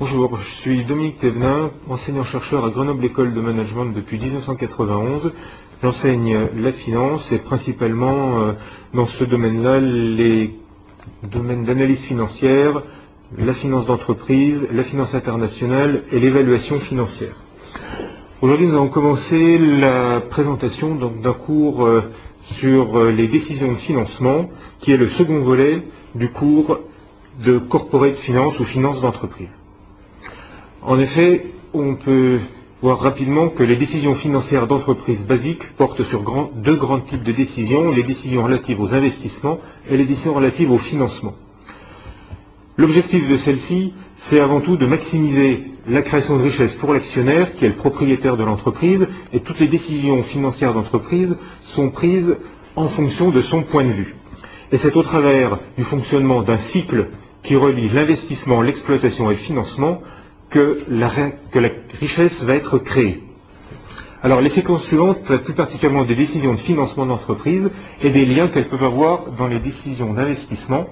Bonjour, je suis Dominique Thévenin, enseignant-chercheur à Grenoble École de Management depuis 1991. J'enseigne la finance et principalement euh, dans ce domaine-là les domaines d'analyse financière, la finance d'entreprise, la finance internationale et l'évaluation financière. Aujourd'hui, nous allons commencer la présentation d'un cours euh, sur euh, les décisions de financement, qui est le second volet du cours de corporate finance ou finance d'entreprise. En effet, on peut voir rapidement que les décisions financières d'entreprise basiques portent sur deux grands types de décisions, les décisions relatives aux investissements et les décisions relatives au financement. L'objectif de celle-ci, c'est avant tout de maximiser la création de richesse pour l'actionnaire, qui est le propriétaire de l'entreprise, et toutes les décisions financières d'entreprise sont prises en fonction de son point de vue. Et c'est au travers du fonctionnement d'un cycle qui relie l'investissement, l'exploitation et le financement que la, richesse va être créée. Alors les séquences suivantes traitent plus particulièrement des décisions de financement d'entreprise et des liens qu'elles peuvent avoir dans les décisions d'investissement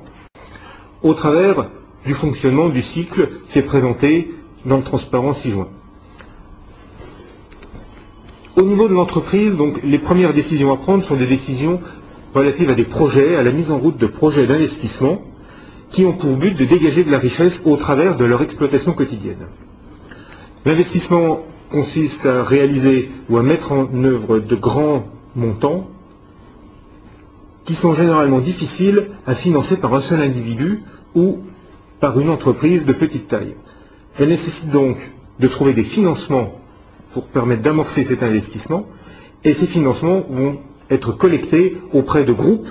au travers du fonctionnement du cycle qui est présenté dans le transparent ci-joint. Au niveau de l'entreprise, donc les premières décisions à prendre sont des décisions relatives à des projets, à la mise en route de projets d'investissement qui ont pour but de dégager de la richesse au travers de leur exploitation quotidienne. L'investissement consiste à réaliser ou à mettre en œuvre de grands montants qui sont généralement difficiles à financer par un seul individu ou par une entreprise de petite taille. Elle nécessite donc de trouver des financements pour permettre d'amorcer cet investissement et ces financements vont être collectés auprès de groupes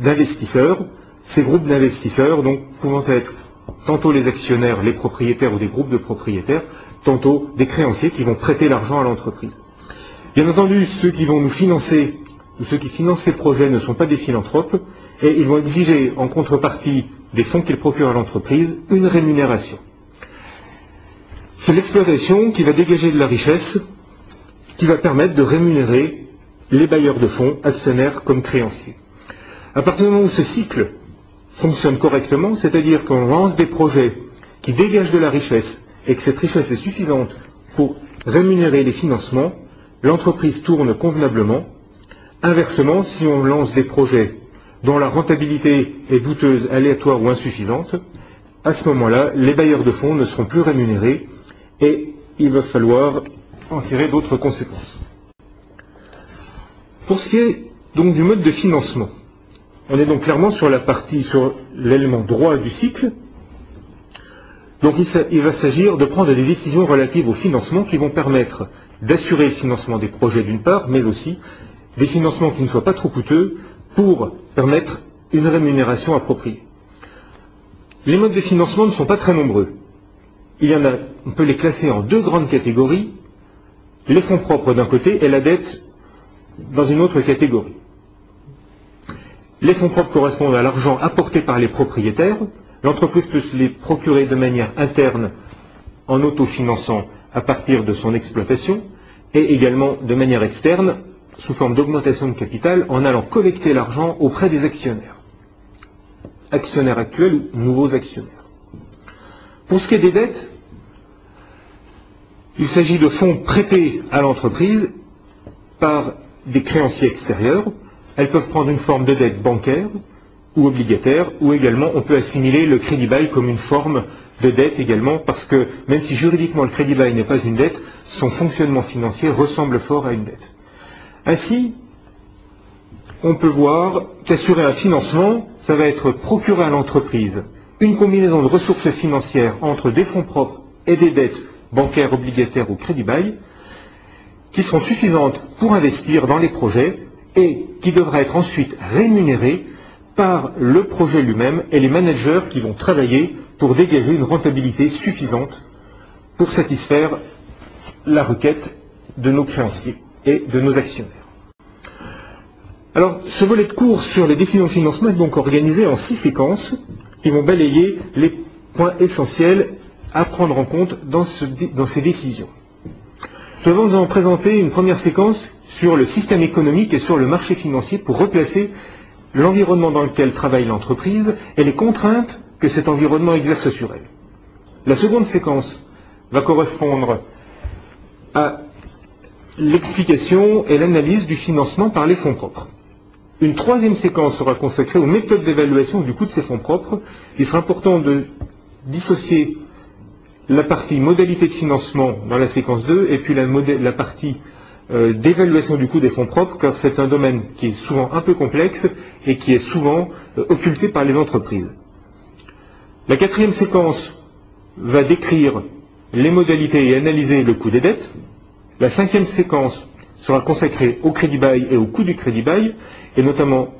d'investisseurs ces groupes d'investisseurs, donc, pouvant être tantôt les actionnaires, les propriétaires ou des groupes de propriétaires, tantôt des créanciers qui vont prêter l'argent à l'entreprise. Bien entendu, ceux qui vont nous financer ou ceux qui financent ces projets ne sont pas des philanthropes et ils vont exiger en contrepartie des fonds qu'ils procurent à l'entreprise une rémunération. C'est l'exploitation qui va dégager de la richesse qui va permettre de rémunérer les bailleurs de fonds, actionnaires comme créanciers. À partir du moment où ce cycle fonctionne correctement, c'est-à-dire qu'on lance des projets qui dégagent de la richesse et que cette richesse est suffisante pour rémunérer les financements, l'entreprise tourne convenablement. Inversement, si on lance des projets dont la rentabilité est douteuse, aléatoire ou insuffisante, à ce moment-là, les bailleurs de fonds ne seront plus rémunérés et il va falloir en tirer d'autres conséquences. Pour ce qui est donc du mode de financement, on est donc clairement sur la partie, sur l'élément droit du cycle. Donc il, va s'agir de prendre des décisions relatives au financement qui vont permettre d'assurer le financement des projets d'une part, mais aussi des financements qui ne soient pas trop coûteux pour permettre une rémunération appropriée. Les modes de financement ne sont pas très nombreux. On peut les classer en deux grandes catégories, les fonds propres d'un côté et la dette dans une autre catégorie. Les fonds propres correspondent à l'argent apporté par les propriétaires. L'entreprise peut se les procurer de manière interne en autofinançant à partir de son exploitation et également de manière externe sous forme d'augmentation de capital en allant collecter l'argent auprès des actionnaires. Actionnaires actuels ou nouveaux actionnaires. Pour ce qui est des dettes, il s'agit de fonds prêtés à l'entreprise par des créanciers extérieurs elles peuvent prendre une forme de dette bancaire ou obligataire, ou également on peut assimiler le crédit bail comme une forme de dette également, parce que même si juridiquement le crédit bail n'est pas une dette, son fonctionnement financier ressemble fort à une dette. Ainsi, on peut voir qu'assurer un financement, ça va être procurer à l'entreprise une combinaison de ressources financières entre des fonds propres et des dettes bancaires, obligataires ou crédit bail, qui seront suffisantes pour investir dans les projets et qui devra être ensuite rémunéré par le projet lui-même et les managers qui vont travailler pour dégager une rentabilité suffisante pour satisfaire la requête de nos créanciers et de nos actionnaires. Alors, ce volet de cours sur les décisions de financement est donc organisé en six séquences qui vont balayer les points essentiels à prendre en compte dans, ces décisions. Nous allons vous présenter une première séquence sur le système économique et sur le marché financier pour replacer l'environnement dans lequel travaille l'entreprise et les contraintes que cet environnement exerce sur elle. La seconde séquence va correspondre à l'explication et l'analyse du financement par les fonds propres. Une troisième séquence sera consacrée aux méthodes d'évaluation du coût de ces fonds propres. Il sera important de dissocier la partie modalité de financement dans la séquence 2 et puis la, partie euh, d'évaluation du coût des fonds propres, car c'est un domaine qui est souvent un peu complexe et qui est souvent euh, occulté par les entreprises. La quatrième séquence va décrire les modalités et analyser le coût des dettes. La cinquième séquence sera consacrée au crédit bail et au coût du crédit bail, et notamment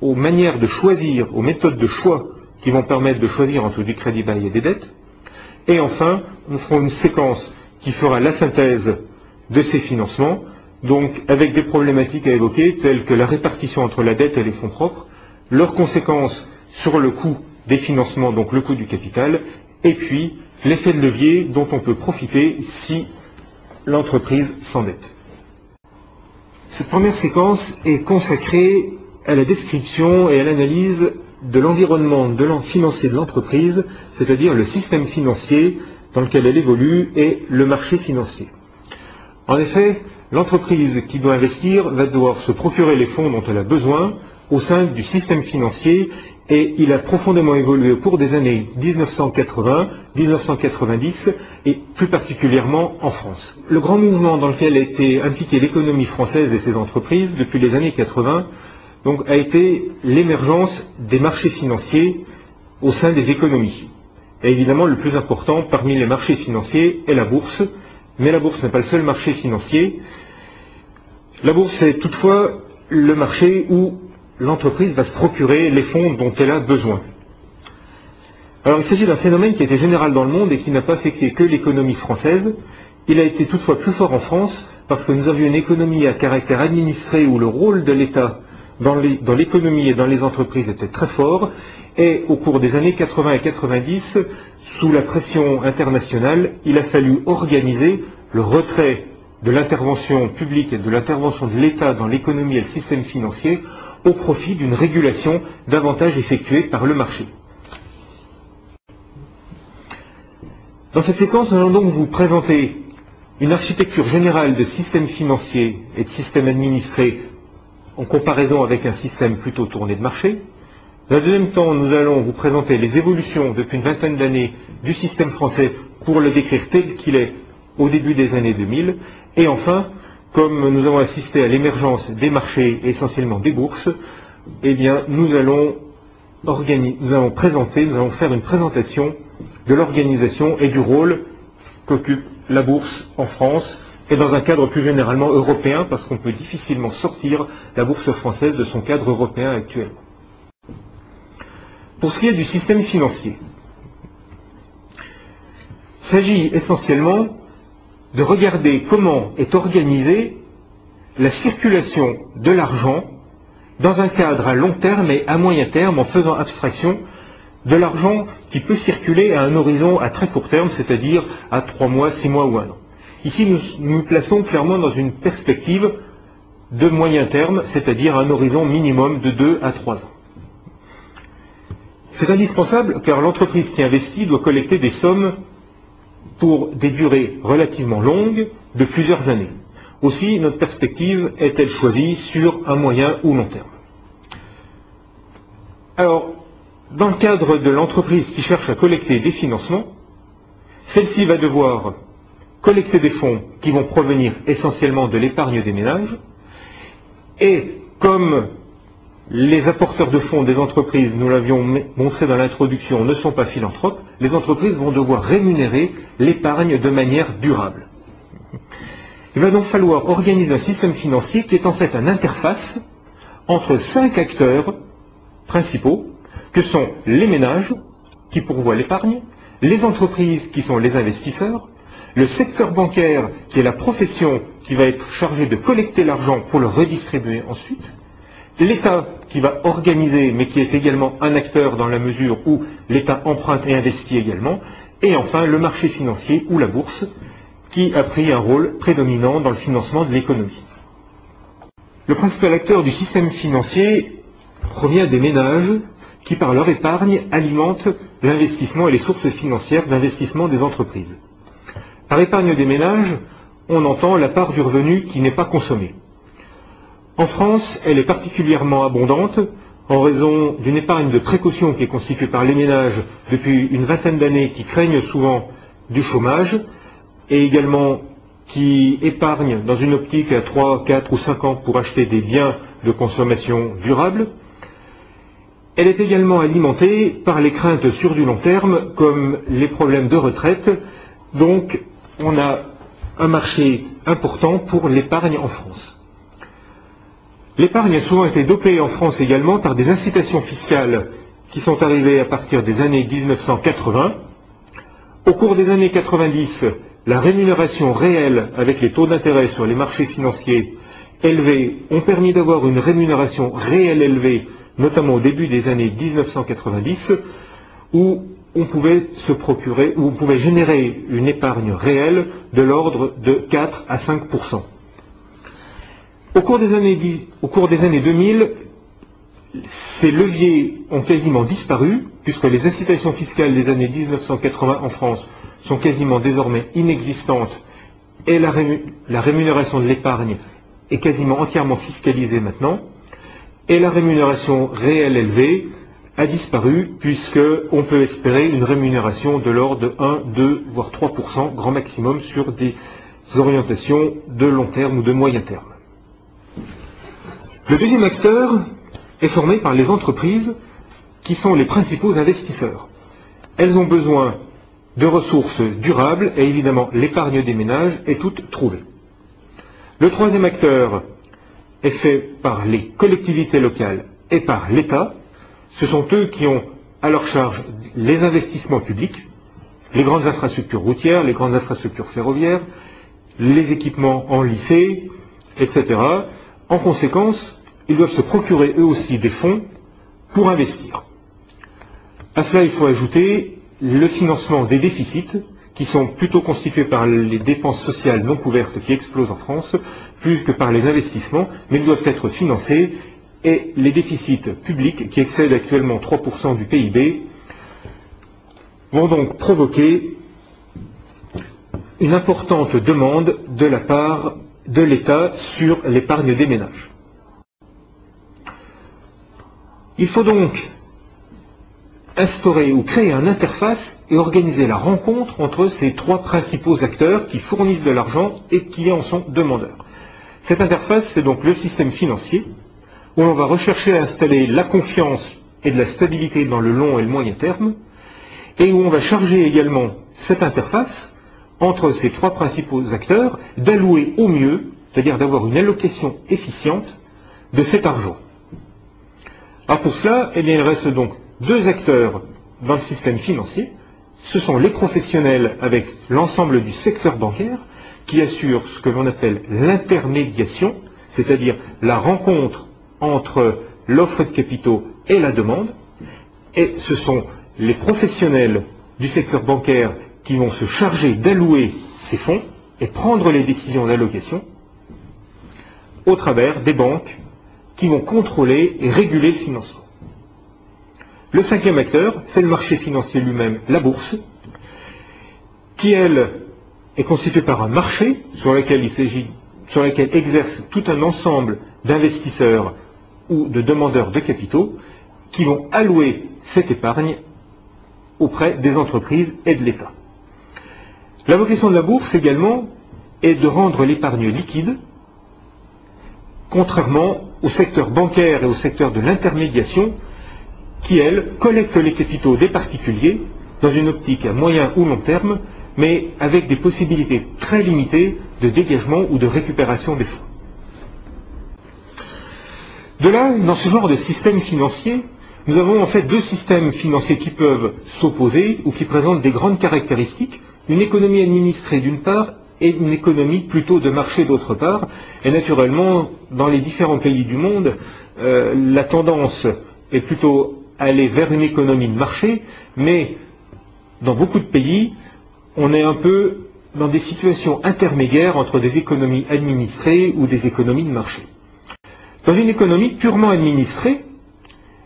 aux manières de choisir, aux méthodes de choix qui vont permettre de choisir entre du crédit bail et des dettes. Et enfin, nous ferons une séquence qui fera la synthèse de ces financements, donc avec des problématiques à évoquer telles que la répartition entre la dette et les fonds propres, leurs conséquences sur le coût des financements, donc le coût du capital, et puis l'effet de levier dont on peut profiter si l'entreprise s'endette. Cette première séquence est consacrée à la description et à l'analyse de l'environnement financier de l'entreprise, c'est-à-dire le système financier dans lequel elle évolue et le marché financier. En effet, l'entreprise qui doit investir va devoir se procurer les fonds dont elle a besoin au sein du système financier et il a profondément évolué au cours des années 1980, 1990 et plus particulièrement en France. Le grand mouvement dans lequel a été impliquée l'économie française et ses entreprises depuis les années 80 donc, a été l'émergence des marchés financiers au sein des économies. Évidemment, le plus important parmi les marchés financiers est la bourse, mais la bourse n'est pas le seul marché financier. La bourse est toutefois le marché où l'entreprise va se procurer les fonds dont elle a besoin. Alors il s'agit d'un phénomène qui était général dans le monde et qui n'a pas affecté que l'économie française. Il a été toutefois plus fort en France parce que nous avions une économie à caractère administré où le rôle de l'État dans l'économie et dans les entreprises était très fort. Et au cours des années 80 et 90, sous la pression internationale, il a fallu organiser le retrait de l'intervention publique et de l'intervention de l'État dans l'économie et le système financier au profit d'une régulation davantage effectuée par le marché. Dans cette séquence, nous allons donc vous présenter une architecture générale de systèmes financiers et de systèmes administrés en comparaison avec un système plutôt tourné de marché. Dans un deuxième temps, nous allons vous présenter les évolutions depuis une vingtaine d'années du système français pour le décrire tel qu'il est au début des années 2000. Et enfin, comme nous avons assisté à l'émergence des marchés, essentiellement des bourses, eh nous allons, nous allons présenter, nous allons faire une présentation de l'organisation et du rôle qu'occupe la bourse en France et dans un cadre plus généralement européen, parce qu'on peut difficilement sortir la bourse française de son cadre européen actuel. Pour ce qui est du système financier, il s'agit essentiellement de regarder comment est organisée la circulation de l'argent dans un cadre à long terme et à moyen terme en faisant abstraction de l'argent qui peut circuler à un horizon à très court terme, c'est-à-dire à trois mois, six mois ou un an. Ici, nous nous plaçons clairement dans une perspective de moyen terme, c'est-à-dire un horizon minimum de deux à trois ans. C'est indispensable car l'entreprise qui investit doit collecter des sommes pour des durées relativement longues de plusieurs années. Aussi, notre perspective est-elle choisie sur un moyen ou long terme Alors, dans le cadre de l'entreprise qui cherche à collecter des financements, celle-ci va devoir collecter des fonds qui vont provenir essentiellement de l'épargne des ménages, et comme les apporteurs de fonds des entreprises, nous l'avions montré dans l'introduction, ne sont pas philanthropes, les entreprises vont devoir rémunérer l'épargne de manière durable. Il va donc falloir organiser un système financier qui est en fait une interface entre cinq acteurs principaux, que sont les ménages, qui pourvoient l'épargne, les entreprises, qui sont les investisseurs, le secteur bancaire, qui est la profession qui va être chargée de collecter l'argent pour le redistribuer ensuite, l'État qui va organiser, mais qui est également un acteur dans la mesure où l'État emprunte et investit également, et enfin le marché financier ou la bourse, qui a pris un rôle prédominant dans le financement de l'économie. Le principal acteur du système financier provient des ménages qui par leur épargne alimentent l'investissement et les sources financières d'investissement des entreprises. Par épargne des ménages, on entend la part du revenu qui n'est pas consommée. En France, elle est particulièrement abondante en raison d'une épargne de précaution qui est constituée par les ménages depuis une vingtaine d'années qui craignent souvent du chômage et également qui épargnent dans une optique à 3, 4 ou 5 ans pour acheter des biens de consommation durable. Elle est également alimentée par les craintes sur du long terme comme les problèmes de retraite. Donc on a un marché important pour l'épargne en France. L'épargne a souvent été dopée en France également par des incitations fiscales qui sont arrivées à partir des années 1980. Au cours des années 90, la rémunération réelle avec les taux d'intérêt sur les marchés financiers élevés ont permis d'avoir une rémunération réelle élevée, notamment au début des années 1990, où on pouvait se procurer, où on pouvait générer une épargne réelle de l'ordre de 4 à 5 au cours des années, au cours des années 2000, ces leviers ont quasiment disparu, puisque les incitations fiscales des années 1980 en France sont quasiment désormais inexistantes, et la, rémunération de l'épargne est quasiment entièrement fiscalisée maintenant, et la rémunération réelle élevée a disparu, puisqu'on peut espérer une rémunération de l'ordre de 1, 2, voire 3%, grand maximum, sur des orientations de long terme ou de moyen terme. Le deuxième acteur est formé par les entreprises qui sont les principaux investisseurs. Elles ont besoin de ressources durables et évidemment l'épargne des ménages est toute trouvée. Le troisième acteur est fait par les collectivités locales et par l'État. Ce sont eux qui ont à leur charge les investissements publics, les grandes infrastructures routières, les grandes infrastructures ferroviaires, les équipements en lycée, etc. En conséquence, ils doivent se procurer eux aussi des fonds pour investir. À cela, il faut ajouter le financement des déficits, qui sont plutôt constitués par les dépenses sociales non couvertes qui explosent en France, plus que par les investissements, mais ils doivent être financés, et les déficits publics, qui excèdent actuellement 3% du PIB, vont donc provoquer une importante demande de la part de l'État sur l'épargne des ménages. Il faut donc instaurer ou créer une interface et organiser la rencontre entre ces trois principaux acteurs qui fournissent de l'argent et qui en sont demandeurs. Cette interface, c'est donc le système financier, où on va rechercher à installer la confiance et de la stabilité dans le long et le moyen terme, et où on va charger également cette interface entre ces trois principaux acteurs d'allouer au mieux, c'est-à-dire d'avoir une allocation efficiente de cet argent. Alors pour cela, eh il reste donc deux acteurs dans le système financier. Ce sont les professionnels avec l'ensemble du secteur bancaire qui assurent ce que l'on appelle l'intermédiation, c'est-à-dire la rencontre entre l'offre de capitaux et la demande. Et ce sont les professionnels du secteur bancaire qui vont se charger d'allouer ces fonds et prendre les décisions d'allocation au travers des banques qui vont contrôler et réguler le financement. Le cinquième acteur, c'est le marché financier lui-même, la bourse, qui, elle, est constituée par un marché sur lequel il s'agit, sur lequel exerce tout un ensemble d'investisseurs ou de demandeurs de capitaux qui vont allouer cette épargne auprès des entreprises et de l'État. La vocation de la bourse également est de rendre l'épargne liquide, contrairement au secteur bancaire et au secteur de l'intermédiation, qui, elles, collectent les capitaux des particuliers dans une optique à moyen ou long terme, mais avec des possibilités très limitées de dégagement ou de récupération des fonds. De là, dans ce genre de système financier, nous avons en fait deux systèmes financiers qui peuvent s'opposer ou qui présentent des grandes caractéristiques une économie administrée d'une part et une économie plutôt de marché d'autre part. Et naturellement, dans les différents pays du monde, euh, la tendance est plutôt aller vers une économie de marché, mais dans beaucoup de pays, on est un peu dans des situations intermédiaires entre des économies administrées ou des économies de marché. Dans une économie purement administrée,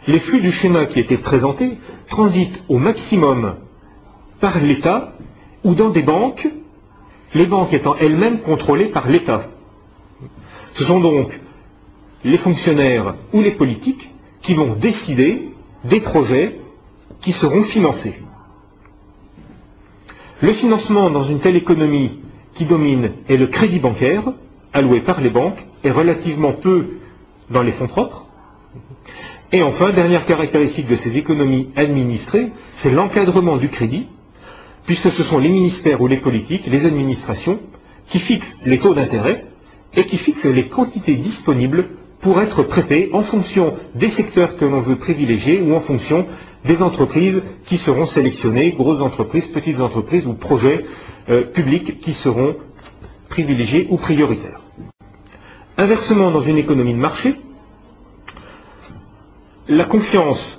les flux du schéma qui étaient présentés transitent au maximum par l'État ou dans des banques, les banques étant elles-mêmes contrôlées par l'État. Ce sont donc les fonctionnaires ou les politiques qui vont décider des projets qui seront financés. Le financement dans une telle économie qui domine est le crédit bancaire, alloué par les banques, et relativement peu dans les fonds propres. Et enfin, dernière caractéristique de ces économies administrées, c'est l'encadrement du crédit, puisque ce sont les ministères ou les politiques, les administrations, qui fixent les taux d'intérêt et qui fixent les quantités disponibles pour être prêtées en fonction des secteurs que l'on veut privilégier ou en fonction des entreprises qui seront sélectionnées, grosses entreprises, petites entreprises ou projets euh, publics qui seront privilégiés ou prioritaires. Inversement, dans une économie de marché, la confiance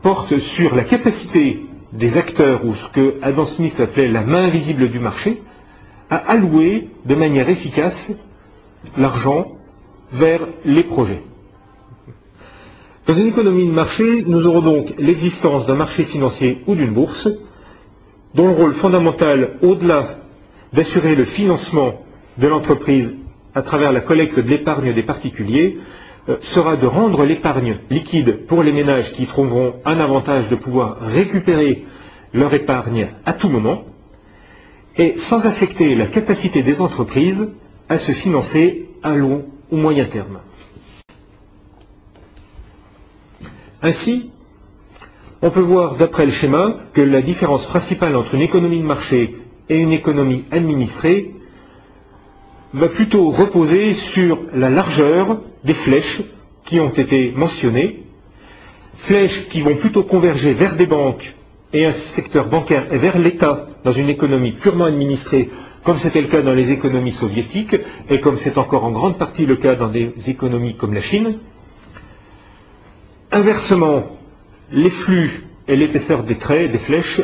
porte sur la capacité des acteurs, ou ce que Adam Smith appelait la main invisible du marché, à allouer de manière efficace l'argent vers les projets. Dans une économie de marché, nous aurons donc l'existence d'un marché financier ou d'une bourse, dont le rôle fondamental, au-delà d'assurer le financement de l'entreprise à travers la collecte de l'épargne des particuliers, sera de rendre l'épargne liquide pour les ménages qui trouveront un avantage de pouvoir récupérer leur épargne à tout moment, et sans affecter la capacité des entreprises à se financer à long ou moyen terme. Ainsi, on peut voir d'après le schéma que la différence principale entre une économie de marché et une économie administrée va plutôt reposer sur la largeur des flèches qui ont été mentionnées, flèches qui vont plutôt converger vers des banques et un secteur bancaire et vers l'État dans une économie purement administrée, comme c'était le cas dans les économies soviétiques et comme c'est encore en grande partie le cas dans des économies comme la Chine, Inversement, les flux et l'épaisseur des traits, des flèches,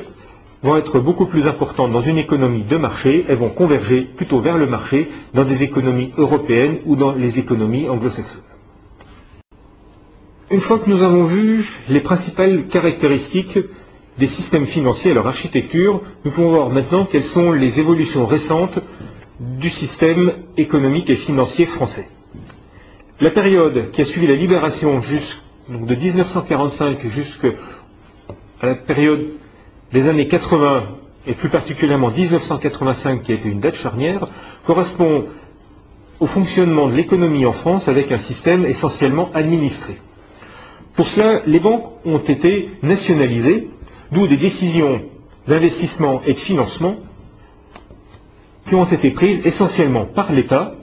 vont être beaucoup plus importants dans une économie de marché et vont converger plutôt vers le marché dans des économies européennes ou dans les économies anglo-saxonnes. Une fois que nous avons vu les principales caractéristiques des systèmes financiers et leur architecture, nous pouvons voir maintenant quelles sont les évolutions récentes du système économique et financier français. La période qui a suivi la libération jusqu'à donc de 1945 jusqu'à la période des années 80, et plus particulièrement 1985, qui a été une date charnière, correspond au fonctionnement de l'économie en France avec un système essentiellement administré. Pour cela, les banques ont été nationalisées, d'où des décisions d'investissement et de financement qui ont été prises essentiellement par l'État,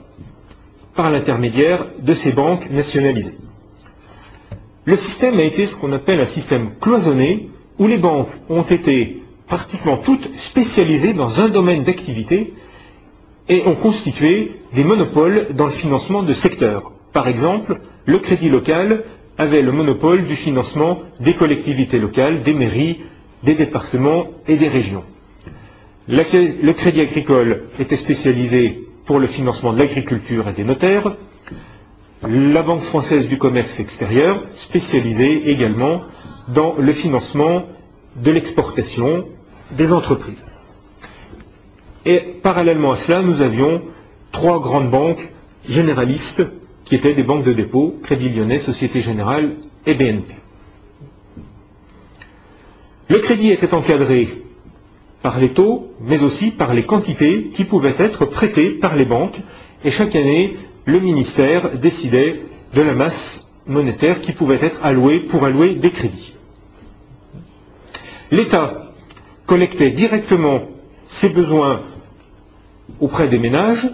par l'intermédiaire de ces banques nationalisées. Le système a été ce qu'on appelle un système cloisonné, où les banques ont été pratiquement toutes spécialisées dans un domaine d'activité et ont constitué des monopoles dans le financement de secteurs. Par exemple, le crédit local avait le monopole du financement des collectivités locales, des mairies, des départements et des régions. Le crédit agricole était spécialisé pour le financement de l'agriculture et des notaires la Banque française du commerce extérieur, spécialisée également dans le financement de l'exportation des entreprises. Et parallèlement à cela, nous avions trois grandes banques généralistes qui étaient des banques de dépôt, Crédit Lyonnais, Société Générale et BNP. Le crédit était encadré par les taux, mais aussi par les quantités qui pouvaient être prêtées par les banques, et chaque année, le ministère décidait de la masse monétaire qui pouvait être allouée pour allouer des crédits. L'État collectait directement ses besoins auprès des ménages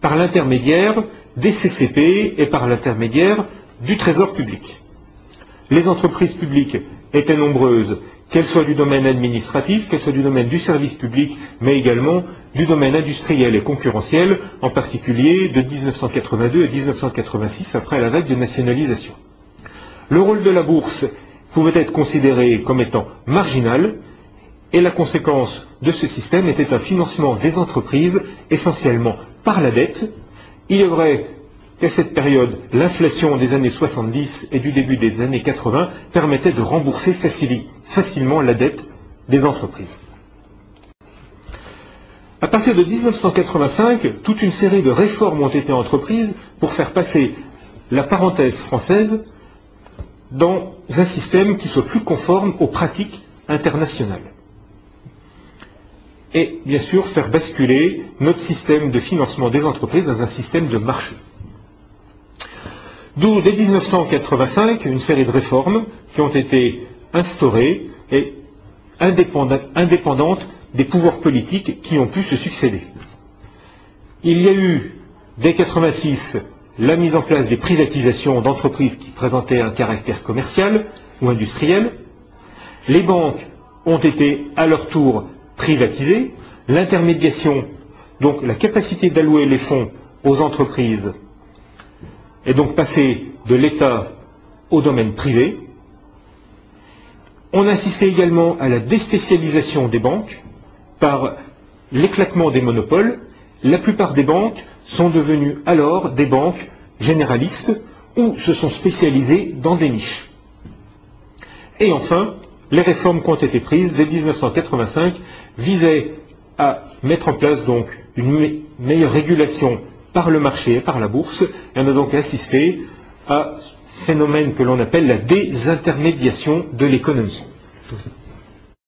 par l'intermédiaire des CCP et par l'intermédiaire du Trésor public. Les entreprises publiques étaient nombreuses qu'elle soit du domaine administratif, qu'elle soit du domaine du service public, mais également du domaine industriel et concurrentiel, en particulier de 1982 à 1986 après la vague de nationalisation. Le rôle de la bourse pouvait être considéré comme étant marginal, et la conséquence de ce système était un financement des entreprises essentiellement par la dette. Il est vrai qu'à cette période, l'inflation des années 70 et du début des années 80 permettait de rembourser facilement la dette des entreprises. À partir de 1985, toute une série de réformes ont été entreprises pour faire passer la parenthèse française dans un système qui soit plus conforme aux pratiques internationales. Et bien sûr faire basculer notre système de financement des entreprises dans un système de marché. D'où, dès 1985, une série de réformes qui ont été instaurées et indépendantes des pouvoirs politiques qui ont pu se succéder. Il y a eu, dès 1986, la mise en place des privatisations d'entreprises qui présentaient un caractère commercial ou industriel. Les banques ont été à leur tour privatisées. L'intermédiation, donc la capacité d'allouer les fonds aux entreprises, est donc passée de l'État au domaine privé. On assistait également à la déspécialisation des banques par l'éclatement des monopoles. La plupart des banques sont devenues alors des banques généralistes ou se sont spécialisées dans des niches. Et enfin, les réformes qui ont été prises dès 1985 visaient à mettre en place donc une meilleure régulation par le marché et par la bourse, et on a donc assisté à ce phénomène que l'on appelle la désintermédiation de l'économie.